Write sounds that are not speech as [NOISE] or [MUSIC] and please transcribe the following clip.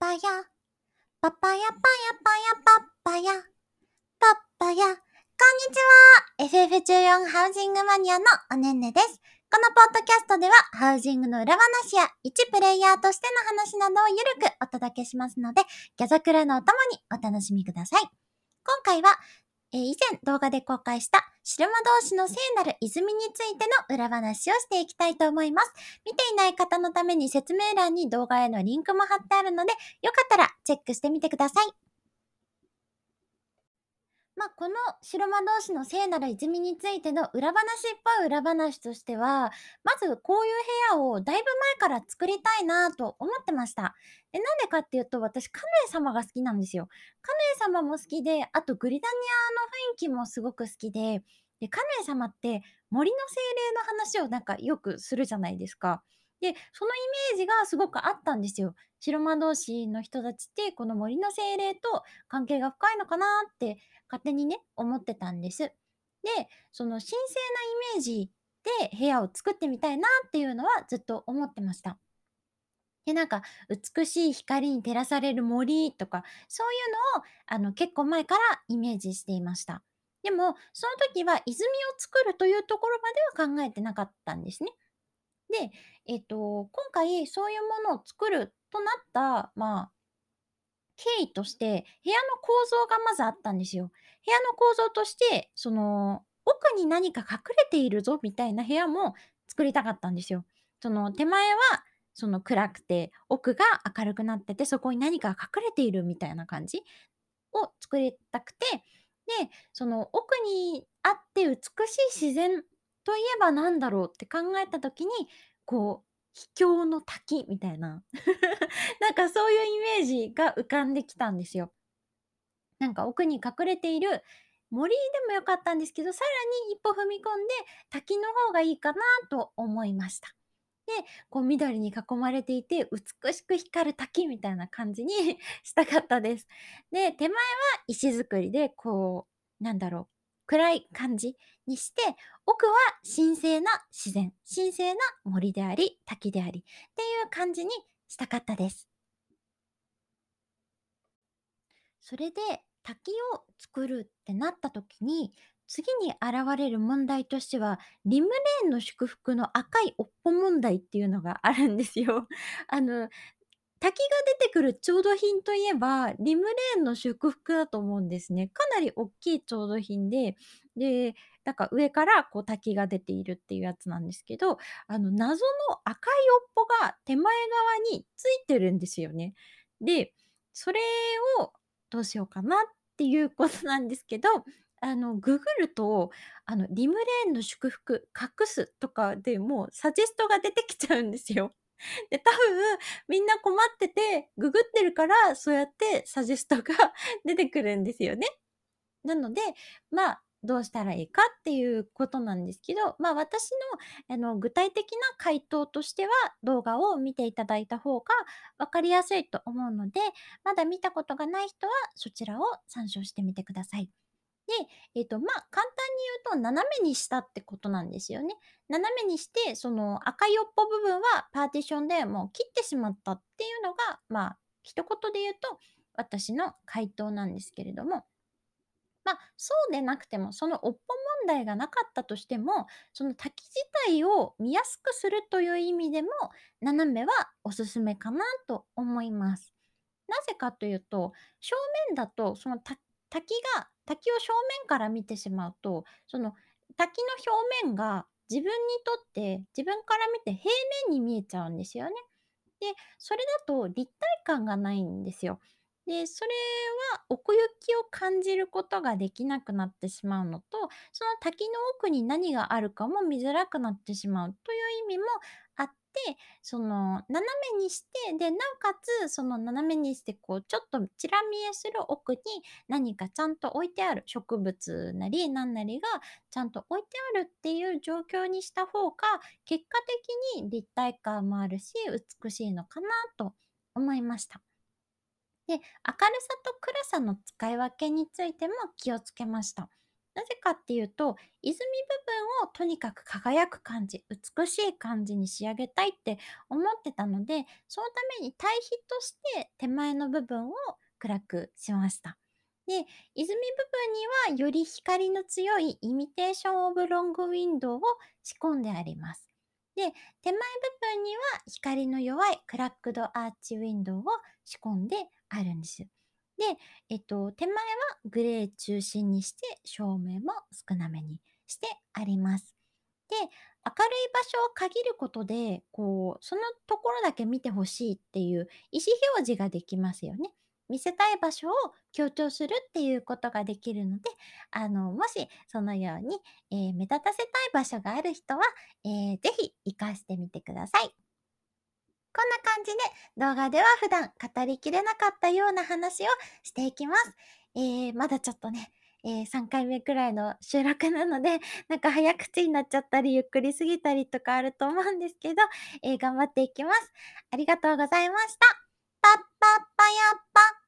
パヤ。パパヤパヤパヤパッパヤ。パッパヤ。こんにちは !FF14 ハウジングマニアのおねんねです。このポッドキャストでは、ハウジングの裏話や、一プレイヤーとしての話などをゆるくお届けしますので、ギャザクラのお供にお楽しみください。今回は、えー、以前動画で公開したシルマ同士の聖なる泉についての裏話をしていきたいと思います。見ていない方のために説明欄に動画へのリンクも貼ってあるので、よかったらチェックしてみてください。この白魔同士の聖なる泉についての裏話っぽい裏話としては、まずこういう部屋をだいぶ前から作りたいなと思ってました。で、なんでかっていうと、私、カヌエ様が好きなんですよ。カヌエ様も好きで、あとグリダニアの雰囲気もすごく好きで、で、カヌエ様って森の精霊の話をなんかよくするじゃないですか。で、そのイメージがすごくあったんですよ。白魔同士の人たちって、この森の精霊と関係が深いのかなって勝手にね、思ってたんです。で、その神聖なイメージで部屋を作ってみたいなっていうのはずっと思ってました。で、なんか、美しい光に照らされる森とか、そういうのを、あの、結構前からイメージしていました。でも、その時は泉を作るというところまでは考えてなかったんですね。で、えっと、今回そういうものを作るとなった、まあ、経緯として、部屋の構造がまずあったんですよ。部屋の構造として、その、奥に何か隠れているぞみたいな部屋も作りたかったんですよ。その手前はその暗くて奥が明るくなっててそこに何か隠れているみたいな感じを作りたくてでその奥にあって美しい自然といえば何だろうって考えた時にこう秘境の滝みたいな [LAUGHS] なんかそういうイメージが浮かんできたんですよ。なんか奥に隠れている森でもよかったんですけど、さらに一歩踏み込んで滝の方がいいかなと思いました。で、こう緑に囲まれていて美しく光る滝みたいな感じに [LAUGHS] したかったです。で、手前は石造りでこう、なんだろう、暗い感じにして、奥は神聖な自然、神聖な森であり、滝でありっていう感じにしたかったです。それで滝を作るってなった時に、次に現れる問題としては、リムレーンの祝福の赤いおっぽ問題っていうのがあるんですよ。[LAUGHS] あの、滝が出てくる調度品といえば、リムレーンの祝福だと思うんですね。かなり大きい調度品で、で、なんか上からこう滝が出ているっていうやつなんですけど、あの謎の赤いおっぽが手前側についてるんですよね。で、それをどうしようかなっていうことなんですけど、あの、ググると、あの、リムレーンの祝福隠すとかでもうサジェストが出てきちゃうんですよ。で、多分みんな困ってて、ググってるから、そうやってサジェストが [LAUGHS] 出てくるんですよね。なので、まあ、どうしたらいいかっていうことなんですけど、まあ私のあの具体的な回答としては動画を見ていただいた方が分かりやすいと思うので、まだ見たことがない人はそちらを参照してみてください。で、えっ、と、まあ、簡単言うと、斜めにしたってことなんですよね。斜めにして、その赤いおっぽ部分はパーティションでもう切ってしまったっていうのが、まあ、一言で言うと、私の回答なんですけれども、まあ、そうでなくても、そのおっぽ問題がなかったとしても、その滝自体を見やすくするという意味でも、斜めはおすすめかなと思います。なぜかというと、正面だと、その滝滝が滝を正面から見てしまうと、その滝の表面が自分にとって自分から見て平面に見えちゃうんですよね。で、それだと立体感がないんですよ。で、それは奥行きを感じることができなくなってしまうのと、その滝の奥に何があるかも見づらくなってしまうという意味もあってその斜めにしてでなおかつその斜めにしてこうちょっとちら見えする奥に何かちゃんと置いてある植物なり何なりがちゃんと置いてあるっていう状況にした方が結果的に立体感もあるし美しいのかなと思いました。で明るさと暗さの使い分けについても気をつけました。なぜかっていうと、泉部分をとにかく輝く感じ、美しい感じに仕上げたいって思ってたので、そのために対比として手前の部分を暗くしました。で、泉部分にはより光の強いイミテーションオブロングウィンドウを仕込んであります。で、手前部分には光の弱いクラックドアーチウィンドウを仕込んであるんです。で、えっと、手前はグレー中心にして照明も少なめにしてあります。で、明るい場所を限ることで、こう、そのところだけ見てほしいっていう意思表示ができますよね。見せたい場所を強調するっていうことができるので、あの、もしそのように、えー、目立たせたい場所がある人は、えー、ぜひ活かしてみてください。感じで動画では普段語りきれなかったような話をしていきます。えー、まだちょっとね、えー、3回目くらいの収録なので、[LAUGHS] なんか早口になっちゃったり、ゆっくりすぎたりとかあると思うんですけど、えー、頑張っていきます。ありがとうございました。パッパッパやっぱ。